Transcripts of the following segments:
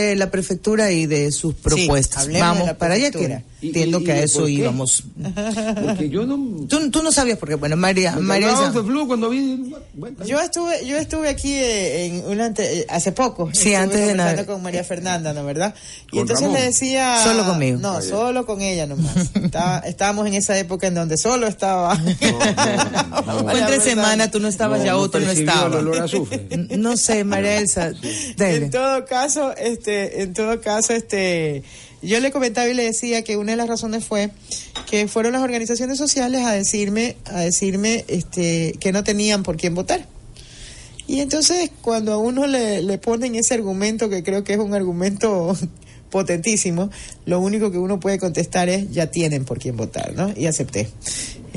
de la prefectura y de sus propuestas. de Vamos la para allá que entiendo ¿Y- y- que a y eso íbamos. Porque yo no... Tú, tú no sabías porque bueno, María, María flu cuando vi... bueno, Yo estuve, yo estuve aquí eh, en una ante- eh, hace poco. Sí, antes de Navidad. con María Fernanda, ¿no verdad? Y Con entonces Ramón. le decía. Solo conmigo. No, solo con ella nomás. Estaba- estábamos en esa época en donde solo estaba. no, no, no. Entre semana, tú no estabas, ya otro no estaba. el olor a azufre. N- No sé, María Elsa. dele. En todo caso, este, en todo caso, este, yo le comentaba y le decía que una de las razones fue que fueron las organizaciones sociales a decirme, a decirme, este, que no tenían por quién votar. Y entonces cuando a uno le, le ponen ese argumento, que creo que es un argumento potentísimo, lo único que uno puede contestar es ya tienen por quién votar, ¿no? Y acepté.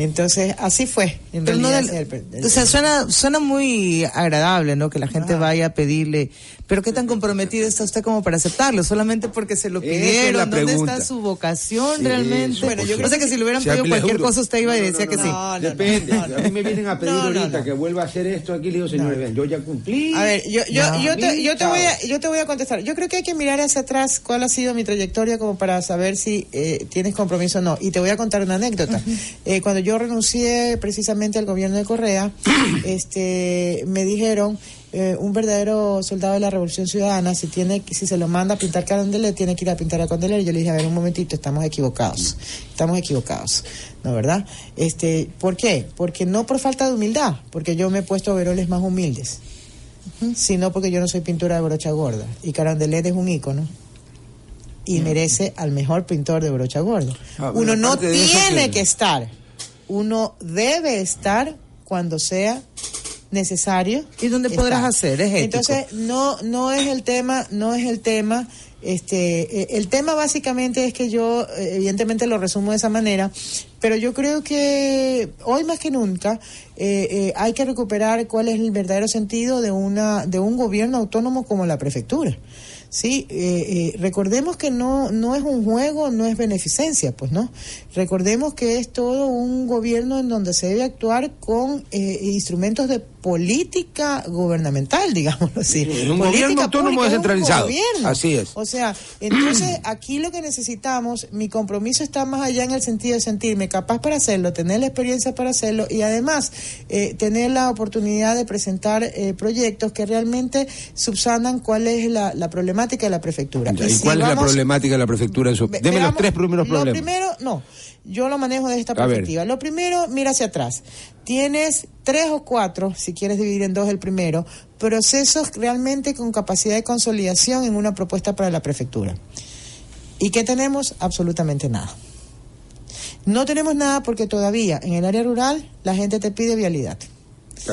Entonces, así fue. En Pero no realidad, del- ese es el- el- o sea, suena, suena muy agradable, ¿no? Que la gente vaya a pedirle. Pero ¿qué tan comprometido está usted como para aceptarlo? Solamente porque se lo es pidieron. la ¿Dónde pregunta. está su vocación Sí, realmente? eso, Bueno, yo o creo sea que que si le hubieran pedido cualquier cosa, usted iba y No, decía no, que no. sí. Depende. no, no. A mí me vienen a pedir ahorita no. que vuelva a hacer esto aquí. Le digo, señores, vean, yo ya cumplí. A ver, yo, yo, No. yo, te, yo, te voy a, yo te voy a contestar. Yo creo que hay que mirar hacia atrás cuál ha sido mi trayectoria como para saber si eh, tienes compromiso o no. Y te voy a contar una anécdota. Eh, cuando yo renuncié precisamente al gobierno de Correa, este, me dijeron, eh, un verdadero soldado de la Revolución Ciudadana, si tiene, si se lo manda a pintar Carondelet, tiene que ir a pintar a Carondelet. Y yo le dije, a ver, un momentito, estamos equivocados. Estamos equivocados. ¿No, verdad? Este, ¿por qué? Porque no por falta de humildad, porque yo me he puesto overoles más humildes sino porque yo no soy pintura de brocha gorda. Y Carondelet es un ícono y merece al mejor pintor de brocha gorda. Ah, uno no tiene que- que estar, uno debe estar cuando sea necesario. ¿Y dónde podrás hacer? Es ético. Entonces, no, no es el tema, no es el tema. Este, eh, el tema básicamente es que yo, eh, evidentemente lo resumo de esa manera, pero yo creo que hoy más que nunca eh, eh, hay que recuperar cuál es el verdadero sentido de una, de un gobierno autónomo como la prefectura. Sí, eh, eh, recordemos que no, no es un juego, no es beneficencia, pues no. Recordemos que es todo un gobierno en donde se debe actuar con eh, instrumentos de política gubernamental, digámoslo así. Sí, en un Política gobierno autónomo descentralizado. Así es. O sea, entonces aquí lo que necesitamos, mi compromiso está más allá en el sentido de sentirme capaz para hacerlo, tener la experiencia para hacerlo y además eh, tener la oportunidad de presentar eh, proyectos que realmente subsanan cuál es la, la problemática de la prefectura. ¿Y si cuál es la problemática de la prefectura? en su- Deme los tres primeros Lo problemas. primero, no, yo lo manejo de esta perspectiva. Lo primero, mira hacia atrás. Tienes tres o cuatro, si quieres dividir en dos el primero, procesos realmente con capacidad de consolidación en una propuesta para la prefectura. ¿Y qué tenemos? Absolutamente nada. No tenemos nada porque todavía en el área rural la gente te pide vialidad.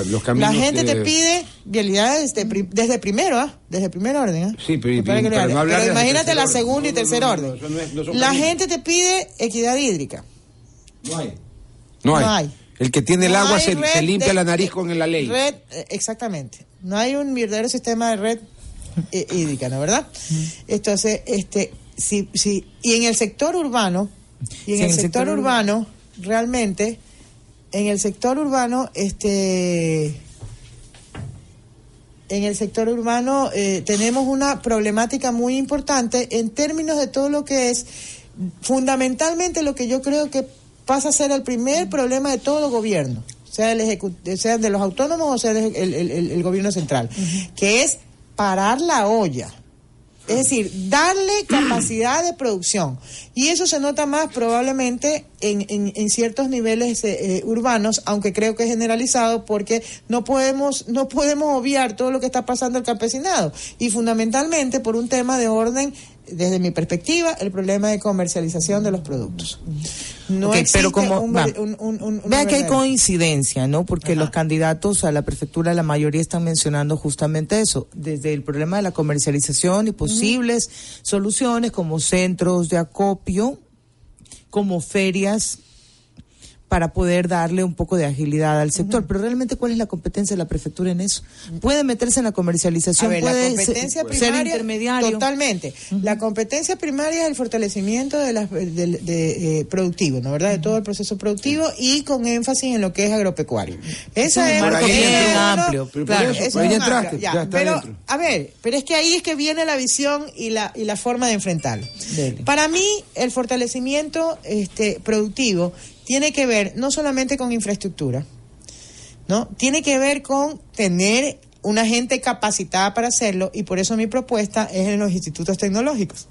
Los caminos La gente que- te pide vialidad desde, pri- desde primero, ¿ah? Desde primer orden, ¿ah? Sí, pero- no de imagínate la segunda y tercer no, no, orden. la caminos. gente te pide equidad hídrica. No hay. No hay. No hay. El que tiene el No agua se, limpia de- la nariz con la ley. Red, eh, exactamente. No hay un verdadero sistema de red eh, hídrica, ¿no verdad? Entonces, este, sí, sí, y en el sector urbano, y en Sí, el sector, urbano, realmente, en el sector urbano, este, en el sector urbano eh, tenemos una problemática muy importante en términos de todo lo que es fundamentalmente lo que yo creo que pasa a ser el primer problema de todo gobierno, sea, el ejecu- sea de los autónomos o sea el, el- el- el gobierno central, que es parar la olla. Es decir, darle capacidad de producción. Y eso se nota más probablemente en, en- ciertos niveles eh, urbanos, aunque creo que es generalizado, porque no podemos, no podemos obviar todo lo que está pasando al campesinado. Y fundamentalmente por un tema de orden, desde mi perspectiva, el problema de comercialización de los productos. No Ok, existe pero como un, va. un- un- Vea que hay coincidencia, ¿no? Porque Ajá. los candidatos a la prefectura, la mayoría están mencionando justamente eso, desde el problema de la comercialización y posibles soluciones como centros de acopio, como ferias para poder darle un poco de agilidad al sector. Pero realmente, ¿cuál es la competencia de la prefectura en eso? Puede meterse en la comercialización, ver, puede la competencia ser, primaria, ser intermediario. Totalmente. La competencia primaria es el fortalecimiento de las, del- de, eh, productivo, ¿no verdad? De todo el proceso productivo y con énfasis en lo que es agropecuario. Esa Es es uno- amplio. Pero Claro, eso, eso es entraste, marco, ya está pero, dentro. a ver, pero es que ahí es que viene la visión y la, y la forma de enfrentarlo. Dele. Para mí, el fortalecimiento este, productivo tiene que ver no solamente con infraestructura, ¿no? Tiene que ver con tener una gente capacitada para hacerlo y por eso mi propuesta es en los institutos tecnológicos.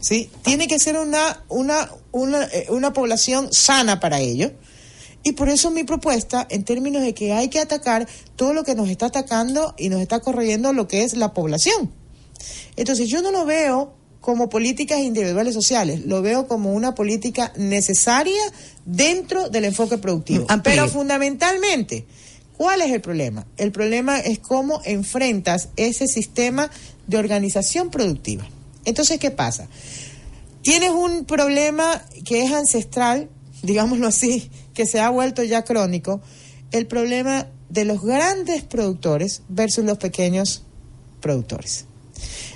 ¿Sí? Tiene que ser una, una, una, eh, una población sana para ello. Y por eso mi propuesta, en términos de que hay que atacar todo lo que nos está atacando y nos está corroyendo lo que es la población. Entonces yo no lo veo como políticas individuales sociales, lo veo como una política necesaria dentro del enfoque productivo. Amplíe. Pero fundamentalmente, ¿cuál es el problema? El problema es cómo enfrentas ese sistema de organización productiva. Entonces, ¿qué pasa? Tienes un problema que es ancestral, digámoslo así, que se ha vuelto ya crónico, el problema de los grandes productores versus los pequeños productores.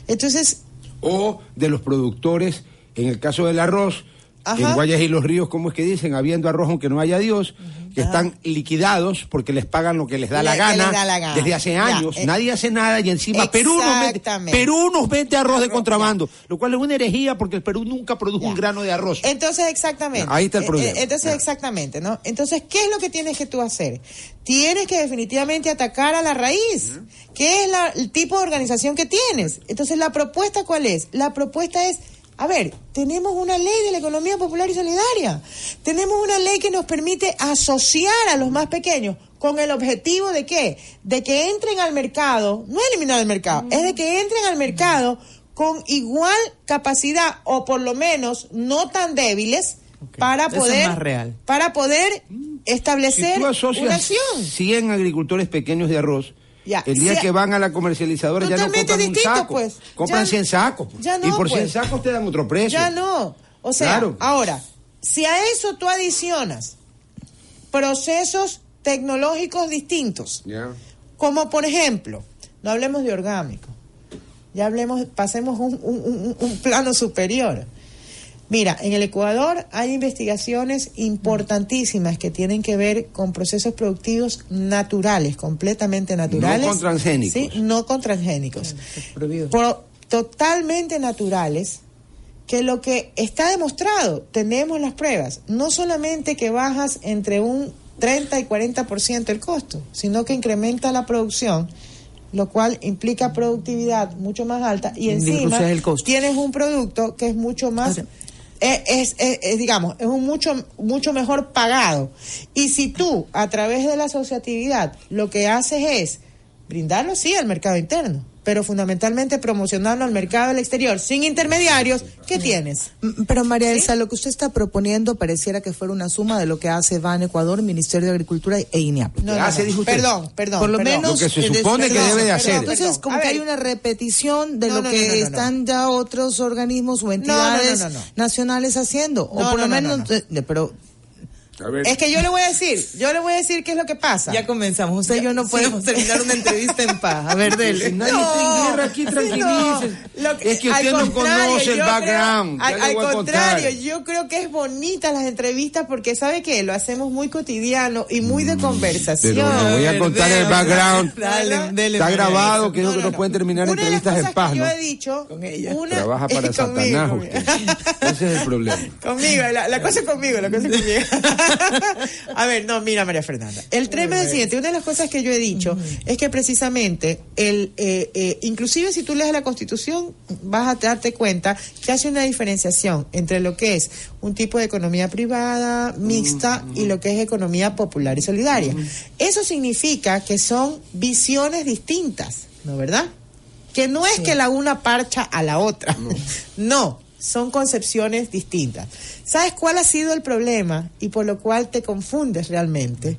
Entonces, O de los productores, en el caso del arroz, Ajá. en Guayas y los Ríos, ¿cómo es que dicen? Habiendo arroz aunque no haya Dios, que están liquidados porque les pagan lo que les da, la, gana, les da la gana. desde hace Ya, años. eh. Nadie hace nada y encima Perú nos, vende. Perú nos vende arroz de contrabando, lo cual es una herejía porque el Perú nunca produjo un grano de arroz. Entonces, exactamente. Ahí está el Eh, problema. eh, Entonces, exactamente, ¿no? Entonces, ¿qué es lo que tienes que tú hacer? Tienes que definitivamente atacar a la raíz. ¿Qué es la- el tipo de organización que tienes? Entonces, ¿la propuesta cuál es? La propuesta es, a ver, tenemos una ley de la economía popular y solidaria. Tenemos una ley que nos permite asociar a los más pequeños con el objetivo de qué? De que entren al mercado, no eliminar el mercado, es de que entren al mercado con igual capacidad o por lo menos no tan débiles para es poder más real. para poder establecer Si tú una acción. 100 agricultores pequeños de arroz, Ya, el día que van a la comercializadora ya no compran un distinto, saco, pues. compran Ya- 100 sacos. pues. ya no, y por 100 pues. sacos te dan otro precio. Ya no. O sea, Claro. ahora, si a eso tú adicionas procesos tecnológicos distintos, como por ejemplo, no hablemos de orgánico, ya hablemos, pasemos un, un- un- un plano superior. Mira, en el Ecuador hay investigaciones importantísimas que tienen que ver con procesos productivos naturales, completamente naturales. con transgénicos. Sí, no con transgénicos. Prohibido. Pro- totalmente naturales, que lo que está demostrado, tenemos las pruebas, no solamente que bajas entre un 30 y 40% el costo, sino que incrementa la producción, lo cual implica productividad mucho más alta y encima el costo. tienes un producto que es mucho más es- es- digamos, es un mucho, mucho mejor pagado. Y si tú, a través de la asociatividad, lo que haces es brindarlo, sí, al mercado interno, pero fundamentalmente promocionarlo al mercado del exterior, sin intermediarios, ¿qué tienes? Mm, Pero María Elsa, lo que usted está proponiendo pareciera que fuera una suma de lo que hace BAN Ecuador, Ministerio de Agricultura e INEAP. No, ¿Qué no, hace, no. Perdón, perdón. Por lo perdón. menos Lo que se supone que debe de perdón, hacer. Entonces, Perdón. como A que ver. hay una repetición de No, lo no, que no, no, no, están ya otros organismos o no, entidades no, no, no. nacionales haciendo. o No, por no, lo no, menos, no, no. de- pero A ver. Es que yo le voy a decir, yo le voy a decir qué es lo que pasa. ya comenzamos. Usted y yo no podemos terminar una entrevista en paz. A ver, Si dele. nadie está en guerra aquí, tranquilícese. es que al usted no contrario, conoce el background. creo- al contrario, contar. yo creo que es bonita las entrevistas porque sabe que lo hacemos muy cotidiano y muy de conversación. Mm, Pero le voy a contar el background. Dale, dele, Está grabado, creo que no pueden terminar Una de las entrevistas en cosas paz, que ¿no? yo he dicho, Con ella. una- Trabaja para Satanás conmigo. usted. Ese es el problema. Conmigo, la, la cosa es conmigo, la cosa es conmigo. A ver, no, mira María Fernanda. El tema es el siguiente, una de las cosas que yo he dicho es que precisamente, el, eh, eh, inclusive si tú lees la Constitución, vas a darte cuenta que hace una diferenciación entre lo que es un tipo de economía privada, mixta, y lo que es economía popular y solidaria. Eso significa que son visiones distintas, ¿no verdad? Que no es que la una parcha a la otra. No. son concepciones distintas. ¿Sabes cuál ha sido el problema y por lo cual te confundes realmente?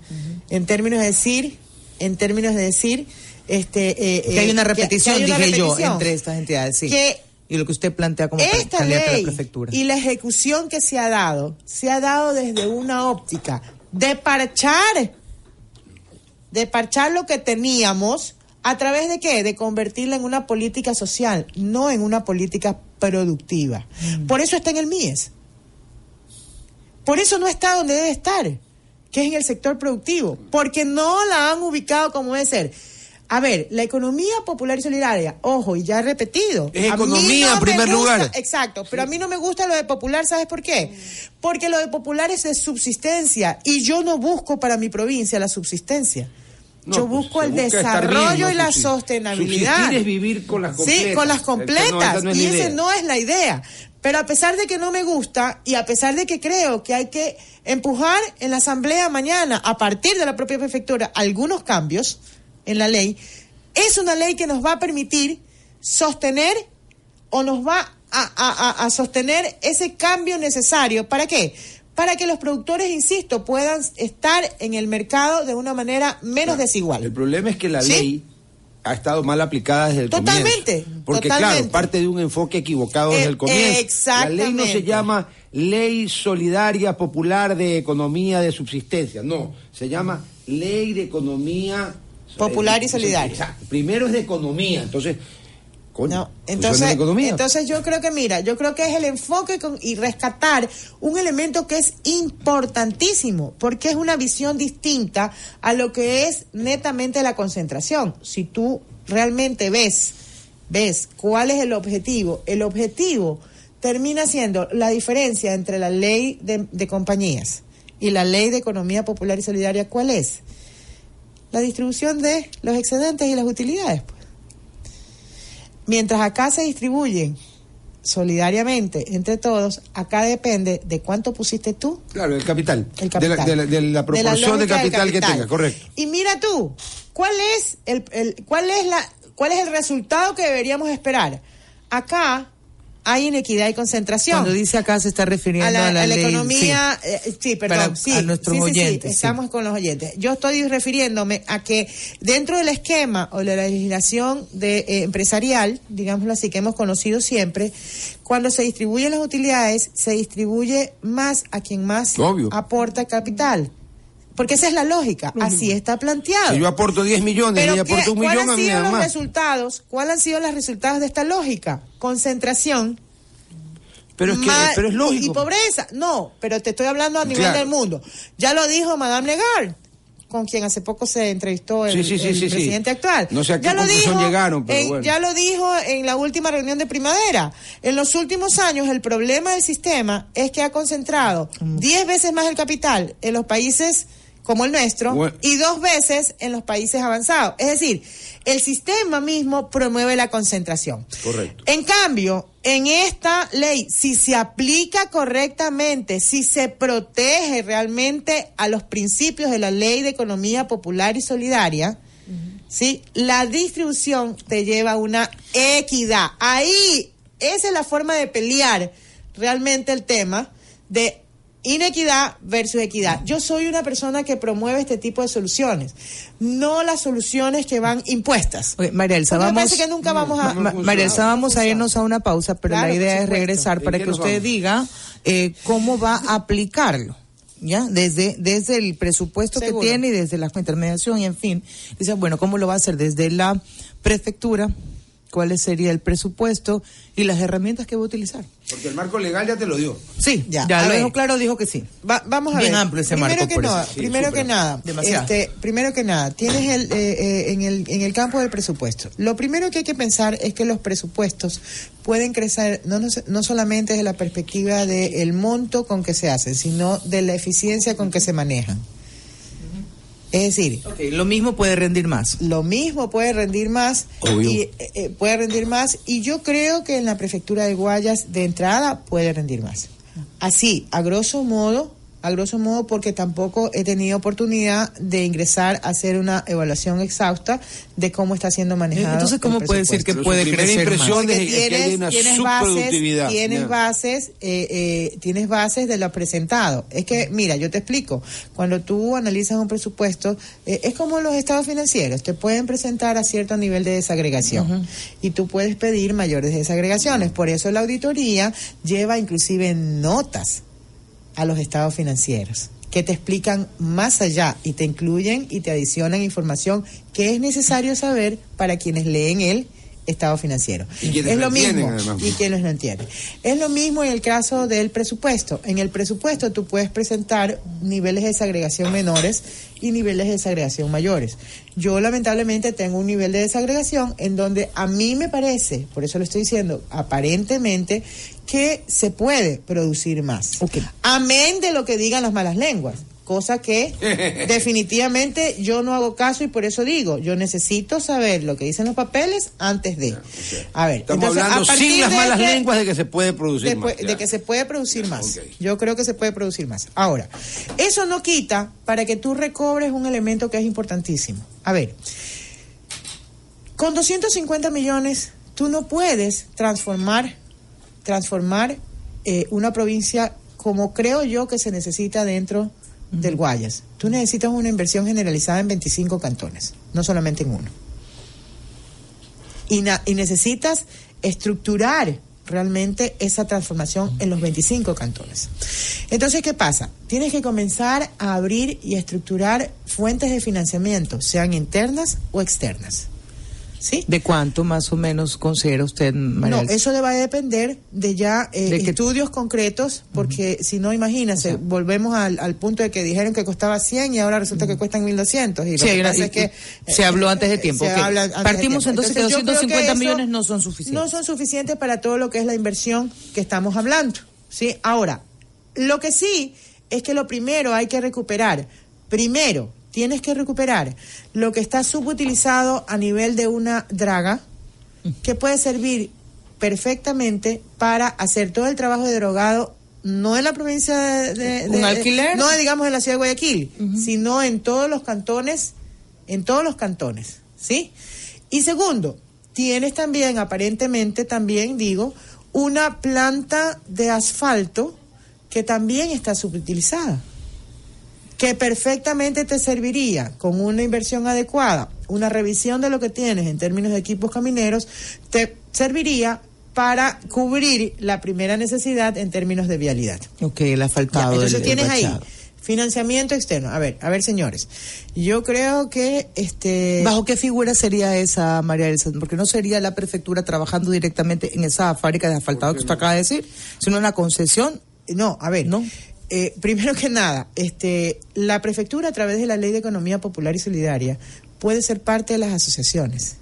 En términos de decir, en términos de decir, este, eh, Que hay eh, una que- repetición, que hay una dije yo, repetición. entre estas entidades, sí. Que y lo que usted plantea como esta a la ley prefectura. y la ejecución que se ha dado, se ha dado desde una óptica de parchar, de parchar lo que teníamos, ¿a través de qué? De convertirla en una política social, no en una política productiva. Por eso está en el MIES. Por eso no está donde debe estar, que es en el sector productivo, porque no la han ubicado como debe ser. A ver, la economía popular y solidaria, ojo, y ya he repetido. Es economía en me primer gusta- lugar. Exacto, pero a mí no me gusta lo de popular, ¿sabes por qué? Porque lo de popular es de subsistencia y yo no busco para mi provincia la subsistencia. No, yo pues, busco el desarrollo bien, no y la sostenibilidad. Es vivir con las Sí, completas. con las completas. esa no es y esa no es la idea. Pero a pesar de que no me gusta y a pesar de que creo que hay que empujar en la asamblea mañana, a partir de la propia prefectura, algunos cambios en la ley, es una ley que nos va a permitir sostener o nos va a, a- a- a sostener ese cambio necesario. ¿Para qué? Para que los productores, insisto, puedan estar en el mercado de una manera menos desigual. El problema es que la ¿Sí? ley ha estado mal aplicada desde el Totalmente, comienzo. Porque totalmente. claro, parte de un enfoque equivocado desde Eh, el comienzo. La ley no se exactamente. llama Ley Solidaria Popular de Economía de Subsistencia, no, se llama Ley de Economía Popular y eh, solidaria. exacto. Primero es de economía, entonces coño, No, entonces, entonces yo creo que mira, yo creo que es el enfoque con- y rescatar un elemento que es importantísimo, porque es una visión distinta a lo que es netamente la concentración. Si tú realmente ves, ves cuál es el objetivo, el objetivo termina siendo la diferencia entre la ley de, de compañías y la ley de economía popular y solidaria, ¿cuál es? La distribución de los excedentes y las utilidades. pues. Mientras acá se distribuyen solidariamente entre todos, acá depende de cuánto pusiste tú. Claro, el capital. El capital. De, la, de la- de la proporción de capital, que tenga, correcto. Y mira tú, ¿cuál es el, el- cuál es la cuál es el resultado que deberíamos esperar? Acá hay inequidad y concentración. Cuando dice acá se está refiriendo a la, a la, a la ley, economía, eh, sí, perdón, Para- sí, a nuestros sí, sí, sí, oyentes, sí. estamos con los oyentes. Yo estoy refiriéndome a que dentro del esquema o de la legislación de, eh, empresarial, digámoslo así, que hemos conocido siempre, cuando se distribuyen las utilidades, se distribuye más a quien más Obvio. aporta capital. Porque esa es la lógica, así está planteado. Si yo aporto 10 millones y Pero ella ¿qué- aporta un ¿cuáles millón, a han mí me sido los resultados? ¿Cuáles han sido los resultados de esta lógica? Concentración, Pero es, que, Ma- pero es lógico. Y pobreza. No, pero te estoy hablando a nivel Claro. del mundo. Ya lo dijo Madame Lagarde, con quien hace poco se entrevistó el, Sí, sí, sí, el sí, sí. presidente actual. No sé a qué ya lo dijo llegaron, pero en- bueno. Ya lo dijo en la última reunión de primavera. En los últimos años, el problema del sistema es que ha concentrado 10 veces más el capital en los países como el nuestro Bueno. y dos veces en los países avanzados. Es decir, el sistema mismo promueve la concentración. Correcto. En cambio, en esta ley, si se aplica correctamente, si se protege realmente a los principios de la ley de economía popular y solidaria, ¿sí? la distribución te lleva a una equidad. Ahí, esa es la forma de pelear realmente el tema de inequidad versus equidad. Yo soy una persona que promueve este tipo de soluciones, no las soluciones que van impuestas. Ok, María Elsa, Porque me vamos, parece que nunca vamos a... Ma- María Elsa, vamos a irnos a una pausa, pero Claro, la idea es regresar ¿En para que usted vamos? diga eh, cómo va a aplicarlo. ¿Ya? Desde, desde el presupuesto Seguro. que tiene y desde la intermediación y en fin. Dice, bueno, ¿cómo lo va a hacer? Desde la prefectura, ¿cuál sería el presupuesto y las herramientas que va a utilizar? Porque el marco legal ya te lo dio. Sí, Ya, ya, a lo ver. dejó claro, dijo que sí. Va- vamos a Bien ver. amplio ese primero marco, que por no, eso. Sí, primero que nada, Demasiado. este, primero que nada, tienes el, eh, eh, en el en el campo del presupuesto. Lo primero que hay que pensar es que los presupuestos pueden crecer no no, no solamente desde la perspectiva del monto con que se hacen, sino de la eficiencia con que se manejan. Es decir, lo mismo puede rendir más. lo mismo puede rendir más Obvio. y eh, eh, puede rendir más y yo creo que en la prefectura de Guayas de entrada puede rendir más así a grosso modo a grosso modo porque tampoco he tenido oportunidad de ingresar a hacer una evaluación exhausta de cómo está siendo manejado Entonces, ¿cómo el puede decir que puede primera crecer impresión más? es- porque que hay tienes, una tienes bases, tienes bases, eh, eh, tienes bases de lo presentado. Es que, mira, yo te explico. Cuando tú analizas un presupuesto, eh, es como los estados financieros, te pueden presentar a cierto nivel de desagregación y tú puedes pedir mayores desagregaciones. Por eso la auditoría lleva inclusive notas a los estados financieros. que te explican más allá y te incluyen y te adicionan información que es necesario saber para quienes leen el estado financiero. Y es lo lo mismo además. y quienes lo entienden. Es lo mismo en el caso del presupuesto. En el presupuesto tú puedes presentar niveles de desagregación menores y niveles de desagregación mayores. Yo lamentablemente tengo un nivel de desagregación en donde a mí me parece, por eso lo estoy diciendo, aparentemente que se puede producir más. Amén de lo que digan las malas lenguas. Cosa que definitivamente yo no hago caso y por eso digo, yo necesito saber lo que dicen los papeles antes de. A ver, Estamos entonces, hablando a sin las de malas lenguas de que se puede producir de, más. de ya. que se puede producir más. Yo creo que se puede producir más. Ahora, eso no quita para que tú recobres un elemento que es importantísimo. A ver, con 250 millones tú no puedes transformar transformar eh, una provincia como creo yo que se necesita dentro del Guayas. Tú necesitas una inversión generalizada en 25 cantones, no solamente en uno y, necesitas estructurar realmente esa transformación en los 25 cantones. Entonces, ¿qué pasa? Tienes que comenzar a abrir y a estructurar fuentes de financiamiento, sean internas o externas. ¿Sí? ¿De cuánto más o menos considera usted, María No, eso le va a depender de ya eh, De que- estudios concretos, porque si no, imagínese, volvemos al, al punto de que dijeron que costaba 100 y ahora resulta que cuestan 1200. Y lo Sí, que pasa y- es que, se habló antes de tiempo, se ok. habla antes de Partimos tiempo. entonces que yo creo 250 eso millones no son suficientes. No son suficientes para todo lo que es la inversión que estamos hablando. ¿sí? Ahora, lo que sí es que lo primero hay que recuperar. Primero, tienes que recuperar lo que está subutilizado a nivel de una draga que puede servir perfectamente para hacer todo el trabajo de drogado no en la provincia de, de- ¿Un de- alquiler? no digamos en la ciudad de Guayaquil sino en todos los cantones en todos los cantones sí y segundo tienes también aparentemente también digo una planta de asfalto que también está subutilizada que perfectamente te serviría con una inversión adecuada, una revisión de lo que tienes en términos de equipos camineros, te serviría para cubrir la primera necesidad en términos de vialidad. Ok, el Ya, asfaltado. entonces el- el tienes ahí financiamiento externo. A ver, a ver, señores, yo creo que este ¿Bajo qué figura sería esa, María Elsa? Porque no sería la prefectura trabajando directamente en esa fábrica de asfaltado que usted acaba de decir, sino una concesión. No, a ver, No. Eh, primero que nada, este, la prefectura a través de la Ley de Economía Popular y Solidaria puede ser parte de las asociaciones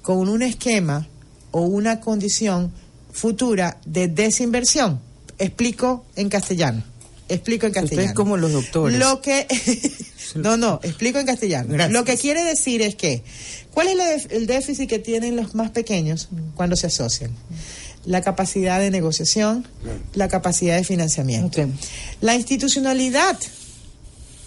con un esquema o una condición futura de desinversión. Explico en castellano. Explico en Usted es castellano. como los doctores. Lo que no, no, explico en castellano. Gracias. Lo que quiere decir es que ¿cuál es el déficit que tienen los más pequeños cuando se asocian? La capacidad de negociación, la capacidad de financiamiento. La institucionalidad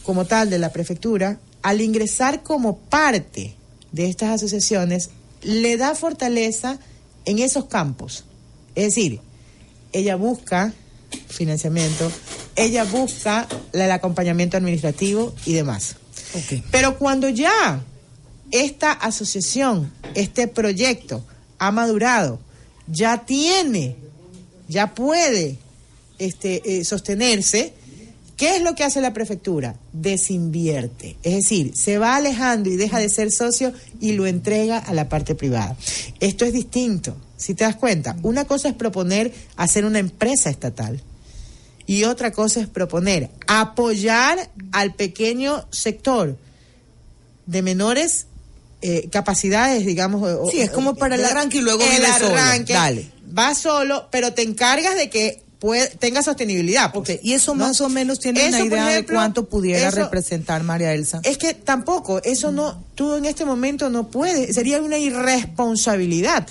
como tal de la prefectura, al ingresar como parte de estas asociaciones, le da fortaleza en esos campos. Es decir, ella busca financiamiento, ella busca la- el acompañamiento administrativo y demás. Pero cuando ya esta asociación, este proyecto ha madurado, ya tiene, ya puede este, eh, sostenerse, ¿qué es lo que hace la prefectura? Desinvierte. Es decir, se va alejando y deja de ser socio y lo entrega a la parte privada. Esto es distinto, si te das cuenta. Una cosa es proponer hacer una empresa estatal. Y otra cosa es proponer apoyar al pequeño sector de menores eh, capacidades, digamos. o- Sí, es como para el arranque y luego el solo. arranque, Dale. Va solo, pero te encargas de que puede- tenga sostenibilidad. pues, y eso ¿no? más o menos tiene Eso, una idea ejemplo, de cuánto pudiera eso- representar María Elsa. Es que tampoco, eso no, tú en este momento no puedes, sería una irresponsabilidad.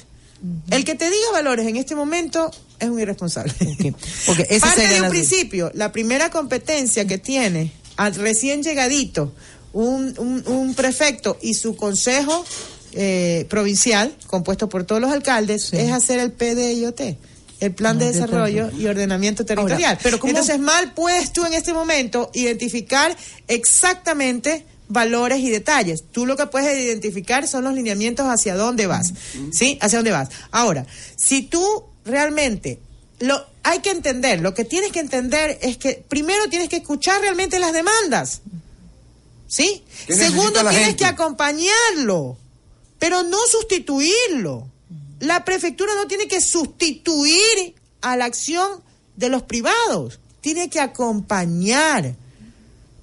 El que te diga valores en este momento es un irresponsable. Ok, porque esa Parte sería de un la- principio, la primera competencia que tiene al recién llegadito un, un- un prefecto y su consejo eh, provincial, compuesto por todos los alcaldes, es hacer el PDIOT. El plan de No, desarrollo y ordenamiento territorial. Ahora, pero ¿cómo- Entonces, mal puedes tú en este momento identificar exactamente valores y detalles. Tú lo que puedes identificar son los lineamientos hacia dónde vas, ¿sí? Hacia dónde vas. Ahora, si tú realmente lo hay que entender, lo que tienes que entender es que primero tienes que escuchar realmente las demandas. ¿Sí? ¿Qué necesita Segundo, tienes gente? que acompañarlo, pero no sustituirlo. La prefectura no tiene que sustituir a la acción de los privados, tiene que acompañar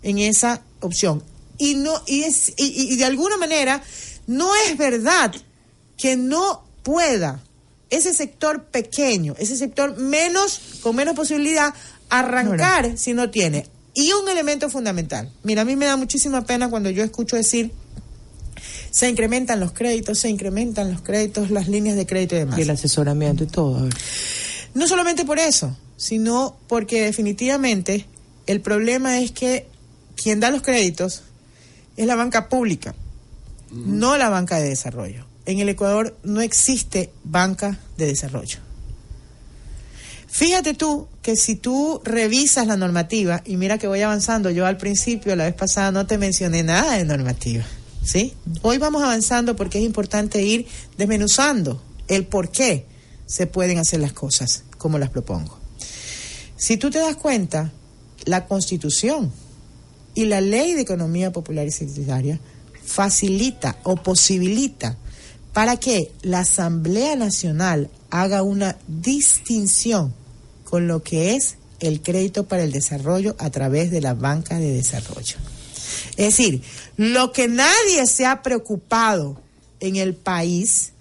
en esa opción. Y no y es y, y- y de alguna manera no es verdad que no pueda ese sector pequeño, ese sector menos con menos posibilidad arrancar si no tiene. Y un elemento fundamental. Mira, a mí me da muchísima pena cuando yo escucho decir se incrementan los créditos, se incrementan los créditos, las líneas de crédito y demás. Y el asesoramiento y todo. a ver. No solamente por eso, sino porque definitivamente el problema es que quien da los créditos es la banca pública, no la banca de desarrollo. En el Ecuador no existe banca de desarrollo. Fíjate tú que si tú revisas la normativa, y mira que voy avanzando, yo al principio, la vez pasada, no te mencioné nada de normativa, ¿sí? Hoy vamos avanzando porque es importante ir desmenuzando el por qué se pueden hacer las cosas como las propongo. Si tú te das cuenta, la Constitución y la Ley de Economía Popular y Secretaria facilita o posibilita para que la Asamblea Nacional haga una distinción con lo que es el crédito para el desarrollo a través de la banca de desarrollo. Es decir, lo que nadie se ha preocupado en el país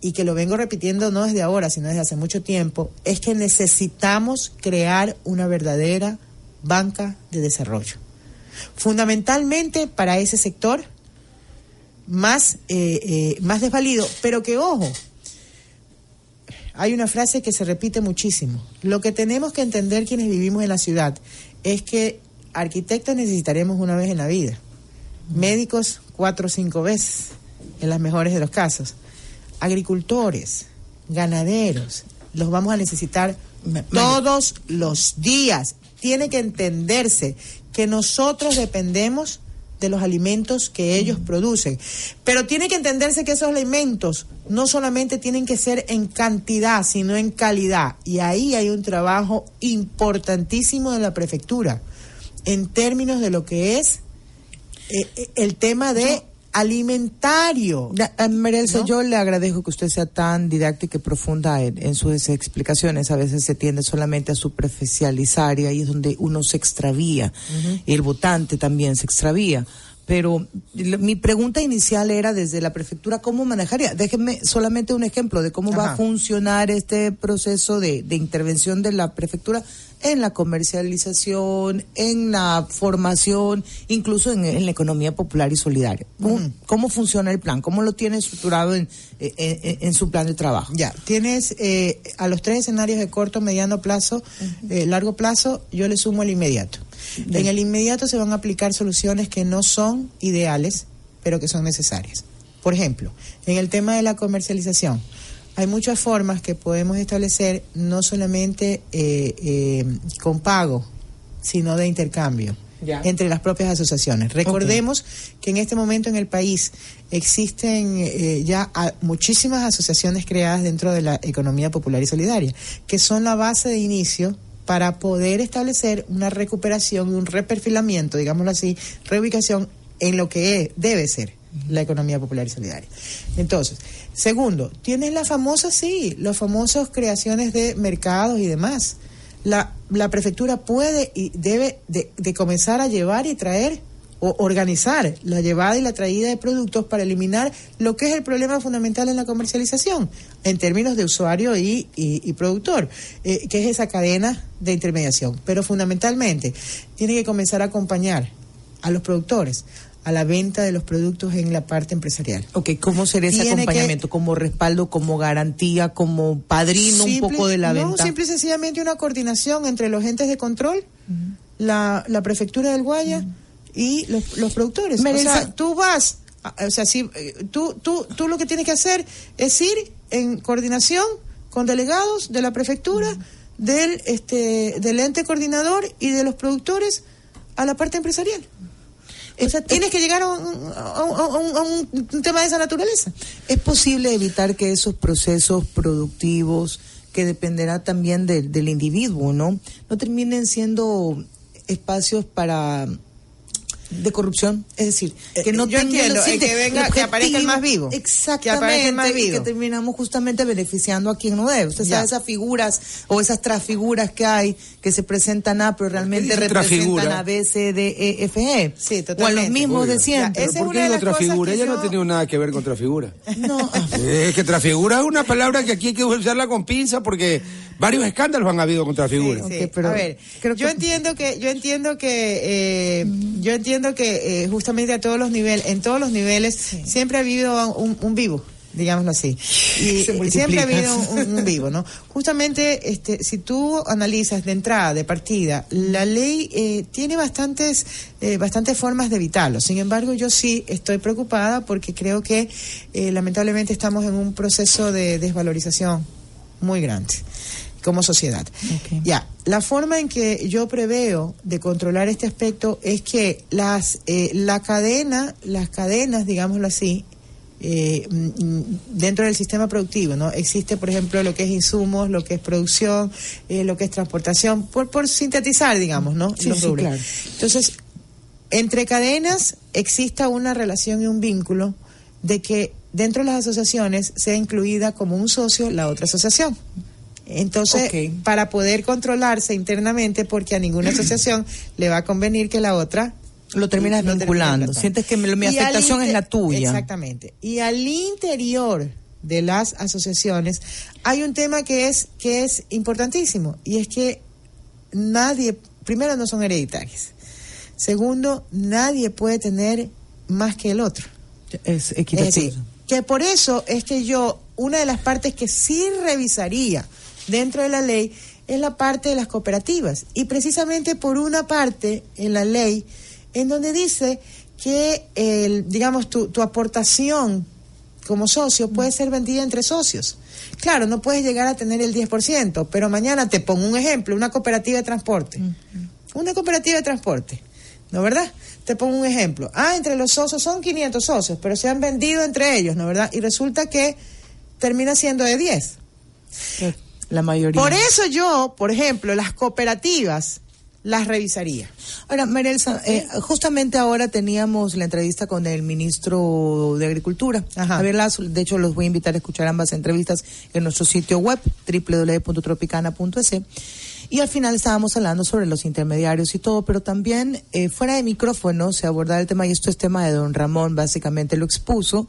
y que lo vengo repitiendo no desde ahora, sino desde hace mucho tiempo, es que necesitamos crear una verdadera banca de desarrollo. Fundamentalmente para ese sector más, eh, eh, más desvalido, pero que ojo, hay una frase que se repite muchísimo. Lo que tenemos que entender quienes vivimos en la ciudad es que arquitectos necesitaremos una vez en la vida, médicos cuatro o cinco veces, en las mejores de los casos, agricultores, ganaderos, los vamos a necesitar todos los días. Tiene que entenderse que nosotros dependemos de los alimentos que ellos producen. Pero tiene que entenderse que esos alimentos no solamente tienen que ser en cantidad, sino en calidad. Y ahí hay un trabajo importantísimo de la prefectura en términos de lo que es eh, eh, el tema de alimentario. Ya, eh, María ¿No? yo le agradezco que usted sea tan didáctica y profunda en, en sus explicaciones. A veces se tiende solamente a superficializar y ahí es donde uno se extravía. Y el votante también se extravía. Pero mi pregunta inicial era desde la prefectura, ¿cómo manejaría? Déjenme solamente un ejemplo de cómo va a funcionar este proceso de, de intervención de la prefectura en la comercialización, en la formación, incluso en, en la economía popular y solidaria. ¿Cómo, funciona el plan? ¿Cómo lo tiene estructurado en, eh, en- en su plan de trabajo? Ya, tienes eh, a los tres escenarios de corto, mediano plazo, eh, largo plazo, yo le sumo el inmediato. En el inmediato se van a aplicar soluciones que no son ideales, pero que son necesarias. Por ejemplo, en el tema de la comercialización, hay muchas formas que podemos establecer, no solamente eh, eh, con pago, sino de intercambio Ya. entre las propias asociaciones. Recordemos que en este momento en el país existen eh, ya a- muchísimas asociaciones creadas dentro de la economía popular y solidaria, que son la base de inicio para poder establecer una recuperación un reperfilamiento, digámoslo así, reubicación en lo que es- debe ser la economía popular y solidaria. Entonces, segundo, tienes la famosa, sí, los famosos creaciones de mercados y demás. La, la prefectura puede y debe de, de comenzar a llevar y traer o organizar la llevada y la traída de productos para eliminar lo que es el problema fundamental en la comercialización en términos de usuario y, y- y productor, eh, que es esa cadena de intermediación. Pero fundamentalmente tiene que comenzar a acompañar a los productores a la venta de los productos en la parte empresarial. Ok, ¿cómo sería ese Tiene que- acompañamiento? ¿Como respaldo, como garantía, como padrino un poco de la no, venta? simple y sencillamente una coordinación entre los entes de control, la, la prefectura del Guaya y los, los productores. O sea, tú vas, o sea, si, eh, tú, tú, tú lo que tienes que hacer es ir en coordinación con delegados de la prefectura, del, este, del ente coordinador y de los productores a la parte empresarial. Tienes que llegar a un- a un tema de esa naturaleza. ¿Es posible evitar que esos procesos productivos que dependerá también del individuo, ¿no? No terminen siendo espacios para de corrupción, es decir, que eh, no Yo entiendo, que venga, que aparezca el más vivo. Exactamente, que, más vivo. que terminamos justamente beneficiando a quien no debe. Usted sabe esas figuras o esas transfiguras que hay que se presentan A, pero realmente representan a B, C, D, E, F, G. Sí, totalmente. O a los mismos de siempre. ¿Por qué digo transfigura? Ella no ha tenido nada que ver con transfigura. No. es que transfigura es una palabra que aquí hay que usarla con pinza porque varios escándalos han habido contra figuras. Sí, pero a ver, yo entiendo que yo entiendo que eh, yo entiendo que eh, justamente a todos los niveles, en todos los niveles siempre ha habido un, vivo digámoslo así. Y siempre ha habido un, vivo, ¿no? Justamente, este, si tú analizas de entrada, de partida, la ley eh, tiene bastantes, bastantes formas de evitarlo. Sin embargo, yo sí estoy preocupada porque creo que lamentablemente estamos en un proceso de desvalorización muy grande como sociedad. Ya, la forma en que yo preveo de controlar este aspecto es que las eh, la cadena, las cadenas, digámoslo así, eh, mm, dentro del sistema productivo, ¿no? Existe, por ejemplo, lo que es insumos, lo que es producción, eh, lo que es transportación, por, por sintetizar, digamos, ¿no? Sí, sí, claro. Entonces, entre cadenas exista una relación y un vínculo de que dentro de las asociaciones sea incluida como un socio la otra asociación. Entonces, para poder controlarse internamente, porque a ninguna asociación le va a convenir que la otra lo terminas vinculando. Sientes que mi, afectación es la tuya. Exactamente. Y al interior de las asociaciones hay un tema que es que es importantísimo y es que nadie, primero no son hereditarias. Segundo, nadie puede tener más que el otro. Es equitativo. que por eso es que yo una de las partes que sí revisaría dentro de la ley es la parte de las cooperativas. Y precisamente por una parte en la ley en donde dice que, el, digamos, tu, tu aportación como socio puede ser vendida entre socios. Claro, no puedes llegar a tener el 10%, pero mañana te pongo un ejemplo, una cooperativa de transporte. Una cooperativa de transporte, ¿no verdad? Te pongo un ejemplo. Ah, entre los socios son 500 socios, pero se han vendido entre ellos, ¿no verdad? Y resulta que termina siendo de 10. La mayoría. Por eso yo, por ejemplo, las cooperativas las revisaría. Ahora, Marielsa, eh, justamente ahora teníamos la entrevista con el ministro de Agricultura, Ajá. De hecho, los voy a invitar a escuchar ambas entrevistas en nuestro sitio web, www.tropicana.es. Y al final estábamos hablando sobre los intermediarios y todo, pero también eh, fuera de micrófono se abordaba el tema, y esto es tema de don Ramón, básicamente lo expuso,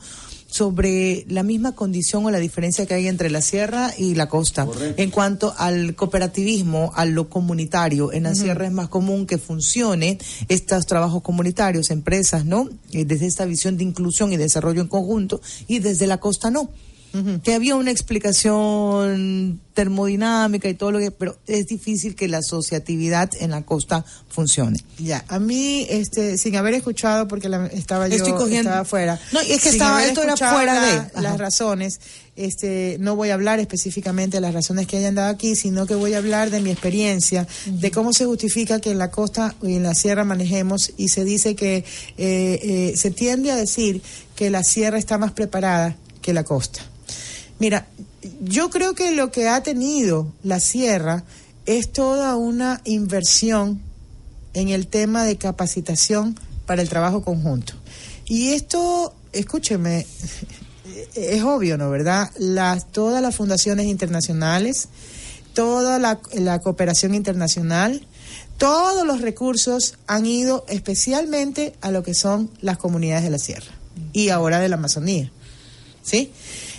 sobre la misma condición o la diferencia que hay entre la sierra y la costa. En cuanto al cooperativismo, a lo comunitario, en la sierra es más común que funcione estos trabajos comunitarios, empresas, ¿no? Eh, desde esta visión de inclusión y desarrollo en conjunto, y desde la costa no que había una explicación termodinámica y todo lo que, pero es difícil que la asociatividad en la costa funcione. Ya, a mí, este, sin haber escuchado, porque estaba yo, estaba afuera. No, es que estaba, esto era fuera de las razones. Este, no voy a hablar específicamente de las razones que hayan dado aquí, sino que voy a hablar de mi experiencia, de cómo se justifica que en la costa y en la sierra manejemos y se dice que eh, eh, se tiende a decir que la sierra está más preparada que la costa. Mira, yo creo que lo que ha tenido la sierra es toda una inversión en el tema de capacitación para el trabajo conjunto. Y esto, escúcheme, es obvio, ¿no? ¿Verdad? Las, todas las fundaciones internacionales, toda la, cooperación internacional, todos los recursos han ido especialmente a lo que son las comunidades de la sierra y ahora de la Amazonía. ¿Sí?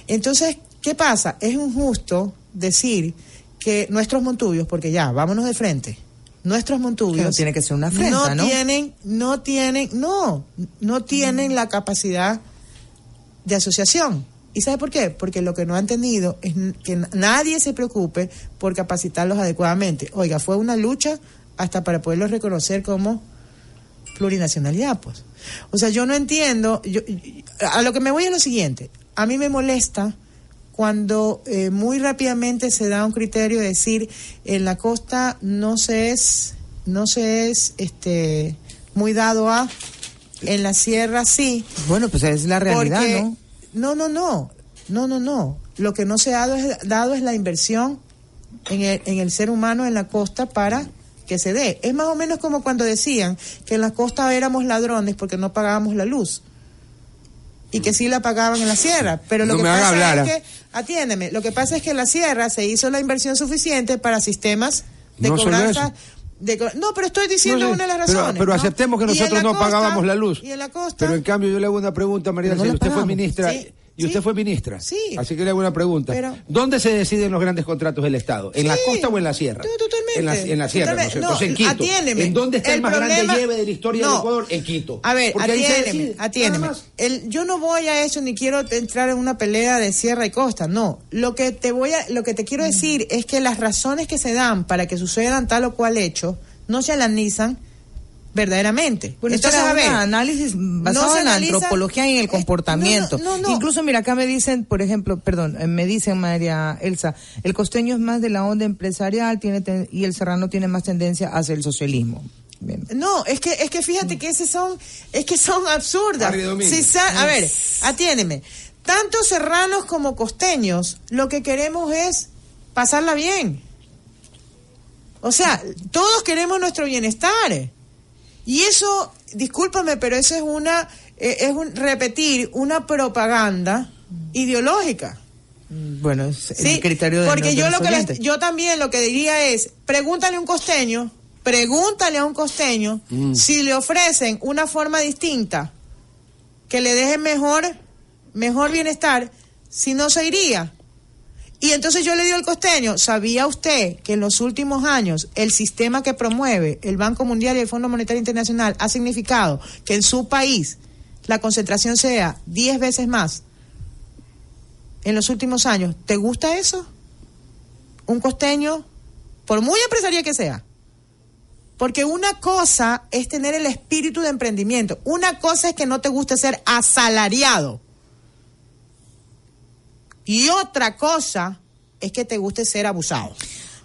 Entonces, ¿qué pasa? Es injusto decir que nuestros montubios, porque ya, vámonos de frente, nuestros montubios tiene que ser una no, tienen no tienen no no tienen la capacidad de asociación. Y sabe por qué porque lo que no han tenido es que nadie se preocupe por capacitarlos adecuadamente. Oiga fue una lucha hasta para poderlos reconocer como plurinacionalidad pues. O sea yo no entiendo yo, a lo que me voy es lo siguiente. A mí me molesta cuando eh, muy rápidamente se da un criterio de decir en la costa no se es no se es este muy dado a en la sierra sí bueno pues es la realidad no no no no no no no lo que no se ha dado es, dado es la inversión en el, en el ser humano en la costa para que se dé. Es más o menos como cuando decían que en la costa éramos ladrones porque no pagábamos la luz. Y que sí la pagaban en la sierra. Pero lo No que pasa hablar, es que, atiéndeme, lo que pasa es que en la sierra se hizo la inversión suficiente para sistemas de No cobranza. de no, pero estoy diciendo No sé, una de las razones. Pero, ¿no? aceptemos que nosotros no costa- pagábamos la luz. Y en la costa. Pero en cambio yo le hago una pregunta, María Usted fue ministra. Sí, Y usted fue ministra. Sí. Así que le hago una pregunta. Pero- ¿Dónde se deciden los grandes contratos del Estado? ¿En la costa o en la sierra? Totalmente. En la, en la sierra, ¿no? Entonces, en Quito. ¿En dónde está el, más grande problema- lleve de la historia No. del Ecuador? En Quito. A ver, Porque más. El, yo no voy a eso ni quiero entrar en una pelea de sierra y costa, no. Lo que te voy a, lo que te quiero decir es que las razones que se dan para que sucedan tal o cual hecho no se analizan verdaderamente. Bueno, Entonces, a ver, un análisis basado en la analiza- antropología y en el eh, comportamiento. no, no, no. Incluso, mira, acá me dicen, por ejemplo, perdón, eh, me dicen María Elsa, el costeño es más de la onda empresarial tiene ten- y el serrano tiene más tendencia hacia el socialismo. Bien. No, es que es que fíjate que ese son es que son absurdas. Si sa- a ver, atiéndeme. Tanto serranos como costeños, lo que queremos es pasarla bien. O sea, todos queremos nuestro bienestar. Y eso, discúlpame, pero eso es una eh, es un repetir una propaganda ideológica. Bueno, es Sí, el criterio de porque de yo lo que les- yo también lo que diría es pregúntale a un costeño pregúntale a un costeño Mm. si le ofrecen una forma distinta que le deje mejor mejor bienestar si no se iría y entonces yo le digo al costeño sabía usted que en los últimos años el sistema que promueve el Banco Mundial y el Fondo Monetario Internacional ha significado que en su país la concentración sea 10 veces más en los últimos años. ¿Te gusta eso? Un costeño, por muy empresaria que sea. Porque una cosa es tener el espíritu de emprendimiento. Una cosa es que no te guste ser asalariado. Y otra cosa es que te guste ser abusado.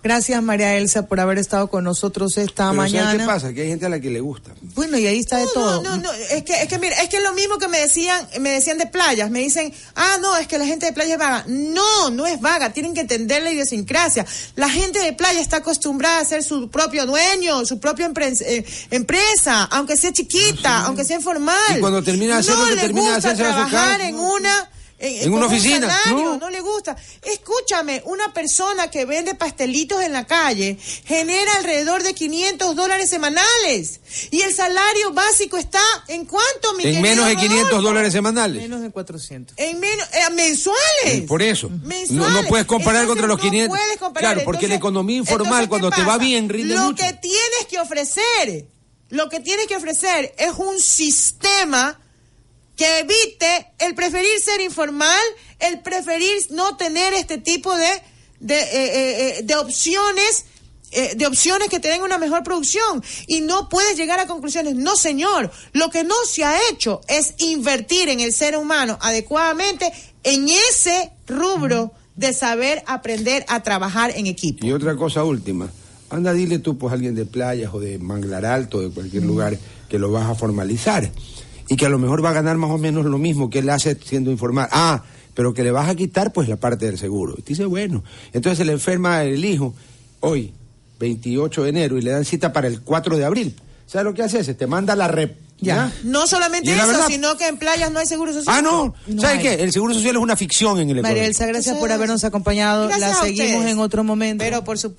Gracias María Elsa por haber estado con nosotros esta Pero ¿sabe mañana. qué pasa? Que hay gente a la que le gusta. Bueno, y ahí está de No, todo. No, no, no, es que, es que mira, es que es lo mismo que me decían, me decían de playas, me dicen, ah, no, es que la gente de playa es vaga. No, no es vaga, tienen que entender la idiosincrasia. La gente de playa está acostumbrada a ser su propio dueño, su propia empre- eh, empresa, aunque sea chiquita, aunque sea informal. Y cuando termina de hacer no lo que termina de hacer, se va a su trabajar casa. en una en, En una oficina, salario, no. no le gusta. Escúchame, una persona que vende pastelitos en la calle genera alrededor de 500 dólares semanales. Y el salario básico está en cuánto, mi En menos de Rodolfo? 500 dólares semanales. Menos de 400. En menos, eh, mensuales. Eh, Por eso. Mensuales. No, no puedes comparar Entonces, contra los no 500. puedes comparar. Claro, porque la economía informal, entonces, ¿qué cuando te va bien, rinde Lo mucho. que tienes que ofrecer, lo que tienes que ofrecer es un sistema que evite el preferir ser informal, el preferir no tener este tipo de, de, eh, eh, eh, de opciones. eh, de opciones que te den una mejor producción y no puedes llegar a conclusiones. No, señor, lo que no se ha hecho es invertir en el ser humano adecuadamente en ese rubro de saber aprender a trabajar en equipo. Y otra cosa última. Anda, dile tú, pues, a alguien de playas o de Manglar Alto, de cualquier lugar, que lo vas a formalizar. Y que a lo mejor va a ganar más o menos lo mismo que él hace siendo informal. Ah, pero que le vas a quitar, pues, la parte del seguro. Y te dice, bueno. Entonces se le enferma el hijo hoy, 28 de enero, y le dan cita para el 4 de abril. ¿Sabes lo que hace ese? Te manda la rep. Ya. No solamente eso, verdad- sino que en playas no hay seguro social. Ah, no. No ¿Sabes hay. qué? El seguro social es una ficción en el Ecuador. María Elsa, gracias por habernos acompañado. Gracias La a seguimos en otro momento. Pero por supuesto.